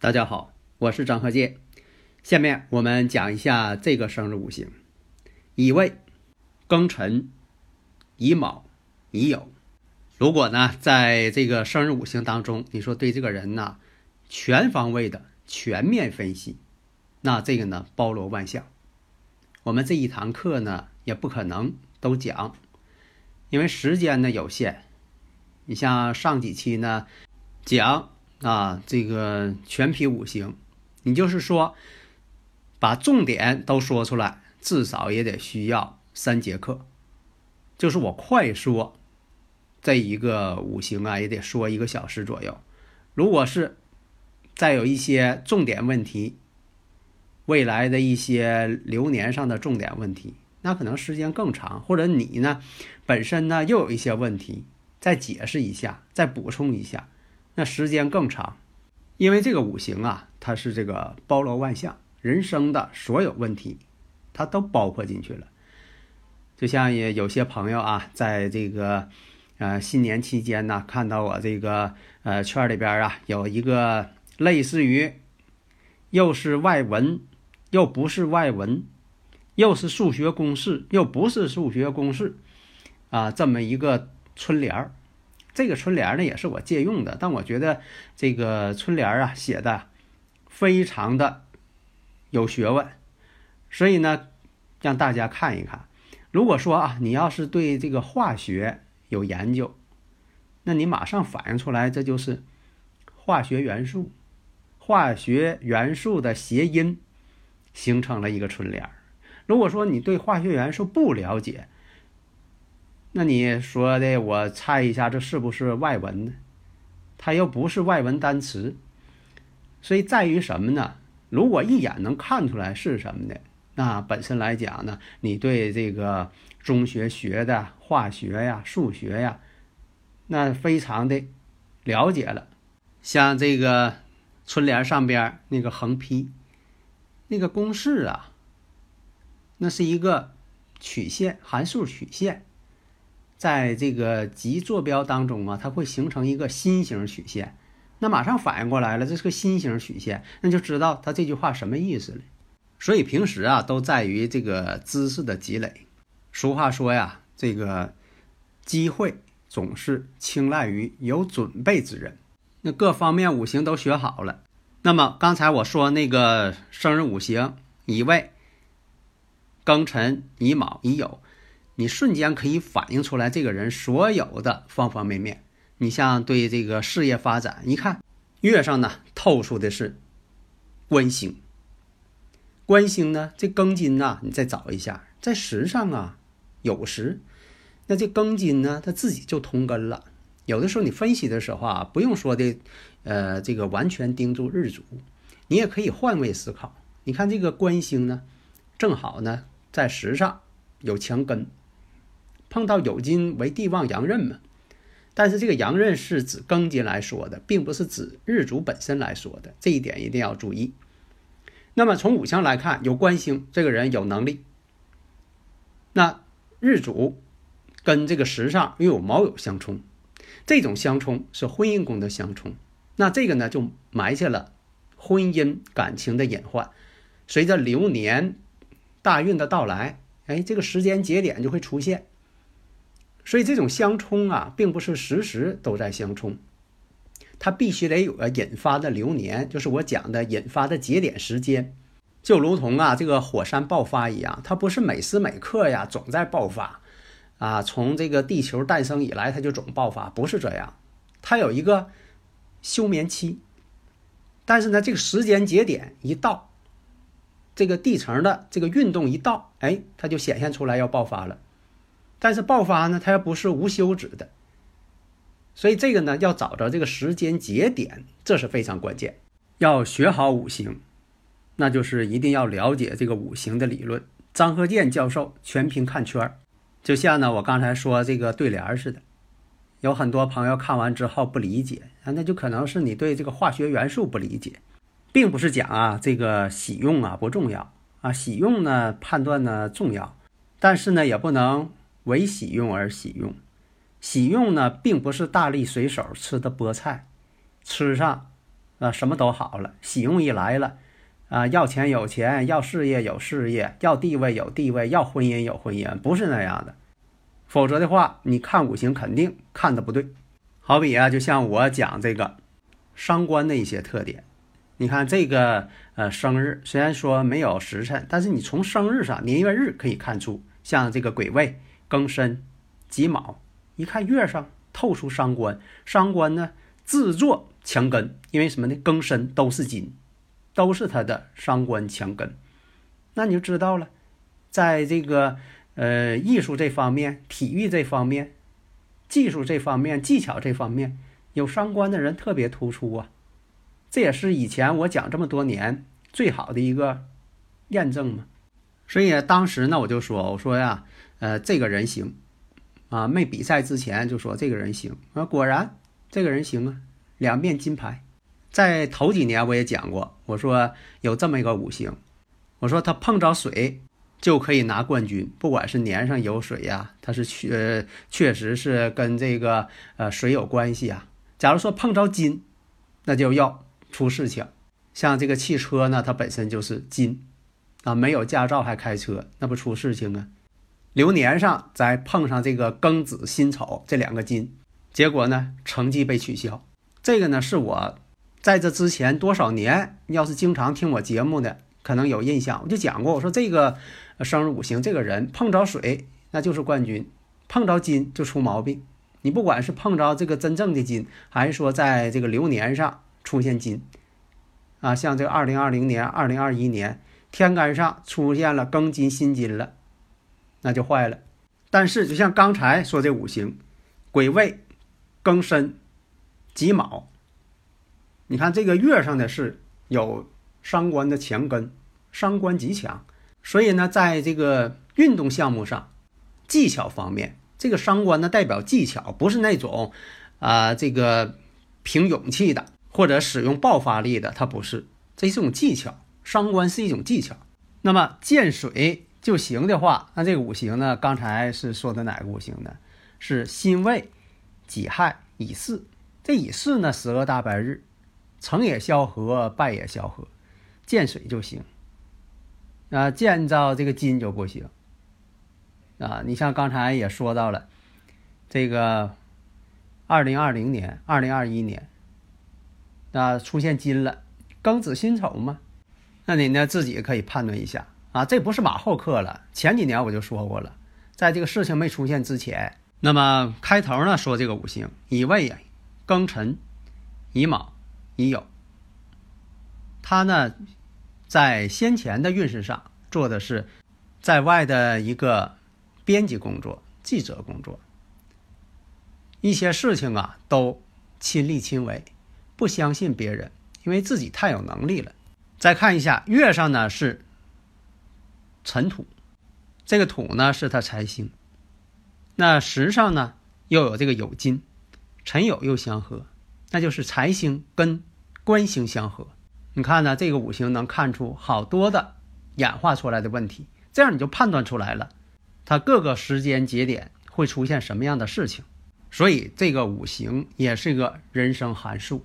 大家好，我是张鹤剑。下面我们讲一下这个生日五行：乙未、庚辰、乙卯、乙酉。如果呢，在这个生日五行当中，你说对这个人呢，全方位的全面分析，那这个呢，包罗万象。我们这一堂课呢，也不可能都讲，因为时间呢有限。你像上几期呢，讲。啊，这个全皮五行，你就是说，把重点都说出来，至少也得需要三节课。就是我快说这一个五行啊，也得说一个小时左右。如果是再有一些重点问题，未来的一些流年上的重点问题，那可能时间更长。或者你呢，本身呢又有一些问题，再解释一下，再补充一下。那时间更长，因为这个五行啊，它是这个包罗万象，人生的所有问题，它都包括进去了。就像也有些朋友啊，在这个呃新年期间呢，看到我这个呃圈里边啊，有一个类似于又是外文又不是外文，又是数学公式又不是数学公式啊，这么一个春联儿。这个春联呢也是我借用的，但我觉得这个春联啊写的非常的有学问，所以呢让大家看一看。如果说啊你要是对这个化学有研究，那你马上反映出来这就是化学元素，化学元素的谐音形成了一个春联。如果说你对化学元素不了解，那你说的，我猜一下，这是不是外文呢？它又不是外文单词，所以在于什么呢？如果一眼能看出来是什么的，那本身来讲呢，你对这个中学学的化学呀、数学呀，那非常的了解了。像这个春联上边那个横批，那个公式啊，那是一个曲线，函数曲线。在这个极坐标当中啊，它会形成一个心形曲线，那马上反应过来了，这是个心形曲线，那就知道它这句话什么意思了。所以平时啊，都在于这个知识的积累。俗话说呀，这个机会总是青睐于有准备之人。那各方面五行都学好了，那么刚才我说那个生日五行，乙未、庚辰、乙卯、乙酉。你瞬间可以反映出来这个人所有的方方面面。你像对这个事业发展，一看月上呢透出的是官星，官星呢这庚金呐，你再找一下，在时上啊有时，那这庚金呢它自己就通根了。有的时候你分析的时候啊，不用说的，呃，这个完全盯住日主，你也可以换位思考。你看这个官星呢，正好呢在时上有强根。碰到酉金为地旺阳刃嘛，但是这个阳刃是指庚金来说的，并不是指日主本身来说的，这一点一定要注意。那么从五行来看，有官星，这个人有能力。那日主跟这个时上又有卯酉相冲，这种相冲是婚姻宫的相冲，那这个呢就埋下了婚姻感情的隐患。随着流年大运的到来，哎，这个时间节点就会出现。所以这种相冲啊，并不是时时都在相冲，它必须得有个引发的流年，就是我讲的引发的节点时间，就如同啊这个火山爆发一样，它不是每时每刻呀总在爆发，啊从这个地球诞生以来它就总爆发，不是这样，它有一个休眠期，但是呢这个时间节点一到，这个地层的这个运动一到，哎，它就显现出来要爆发了。但是爆发呢，它又不是无休止的，所以这个呢，要找着这个时间节点，这是非常关键。要学好五行，那就是一定要了解这个五行的理论。张鹤健教授全凭看圈儿，就像呢我刚才说这个对联似的，有很多朋友看完之后不理解啊，那就可能是你对这个化学元素不理解，并不是讲啊这个喜用啊不重要。啊，喜用呢判断呢重要，但是呢也不能为喜用而喜用，喜用呢并不是大力水手吃的菠菜，吃上啊什么都好了，喜用一来了。啊，要钱有钱，要事业有事业，要地位有地位，要婚姻有婚姻，不是那样的。否则的话，你看五行肯定看的不对。好比啊，就像我讲这个伤官的一些特点，你看这个呃生日虽然说没有时辰，但是你从生日上年月日可以看出，像这个癸未、庚申、己卯，一看月上透出伤官，伤官呢自作强根，因为什么呢？庚申都是金。都是他的伤官强根，那你就知道了，在这个呃艺术这方面、体育这方面、技术这方面、技巧这方面，有伤官的人特别突出啊。这也是以前我讲这么多年最好的一个验证嘛。所以当时呢，我就说，我说呀，呃，这个人行啊，没比赛之前就说这个人行啊，果然这个人行啊，两面金牌。在头几年我也讲过，我说有这么一个五行，我说他碰着水就可以拿冠军，不管是年上有水呀，他是确确实是跟这个呃水有关系啊。假如说碰着金，那就要出事情。像这个汽车呢，它本身就是金啊，没有驾照还开车，那不出事情啊。流年上再碰上这个庚子辛丑这两个金，结果呢成绩被取消。这个呢是我。在这之前多少年，要是经常听我节目的，可能有印象。我就讲过，我说这个生日五行这个人碰着水那就是冠军，碰着金就出毛病。你不管是碰着这个真正的金，还是说在这个流年上出现金，啊，像这个二零二零年、二零二一年天干上出现了庚金辛金了，那就坏了。但是就像刚才说这五行，癸未、庚申、己卯。你看这个月上的是有伤官的强根，伤官极强，所以呢，在这个运动项目上，技巧方面，这个伤官呢代表技巧，不是那种啊这个凭勇气的或者使用爆发力的，它不是，这是一种技巧，伤官是一种技巧。那么见水就行的话，那这个五行呢，刚才是说的哪个五行呢？是辛未、己亥、乙巳。这乙巳呢，十个大白日。成也萧何，败也萧何，见水就行。啊，见着这个金就不行。啊，你像刚才也说到了，这个二零二零年、二零二一年，啊，出现金了，庚子辛丑嘛，那你呢自己可以判断一下啊，这不是马后课了。前几年我就说过了，在这个事情没出现之前，那么开头呢说这个五行乙未、庚辰、乙卯。乙酉，他呢，在先前的运势上做的是在外的一个编辑工作、记者工作，一些事情啊都亲力亲为，不相信别人，因为自己太有能力了。再看一下月上呢是尘土，这个土呢是他财星，那时上呢又有这个酉金，辰酉又相合。那就是财星跟官星相合，你看呢？这个五行能看出好多的演化出来的问题，这样你就判断出来了，它各个时间节点会出现什么样的事情。所以这个五行也是一个人生函数。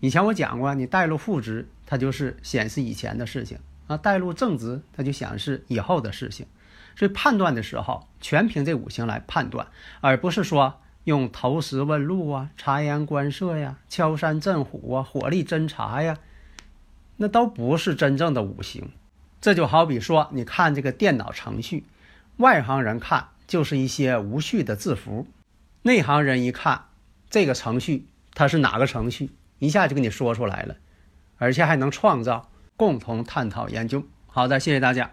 以前我讲过，你带入负值，它就是显示以前的事情啊；带入正直，它就显示以后的事情。所以判断的时候，全凭这五行来判断，而不是说。用投石问路啊，察言观色呀，敲山震虎啊，火力侦察呀，那都不是真正的五行。这就好比说，你看这个电脑程序，外行人看就是一些无序的字符，内行人一看这个程序它是哪个程序，一下就给你说出来了，而且还能创造，共同探讨研究好的，谢谢大家。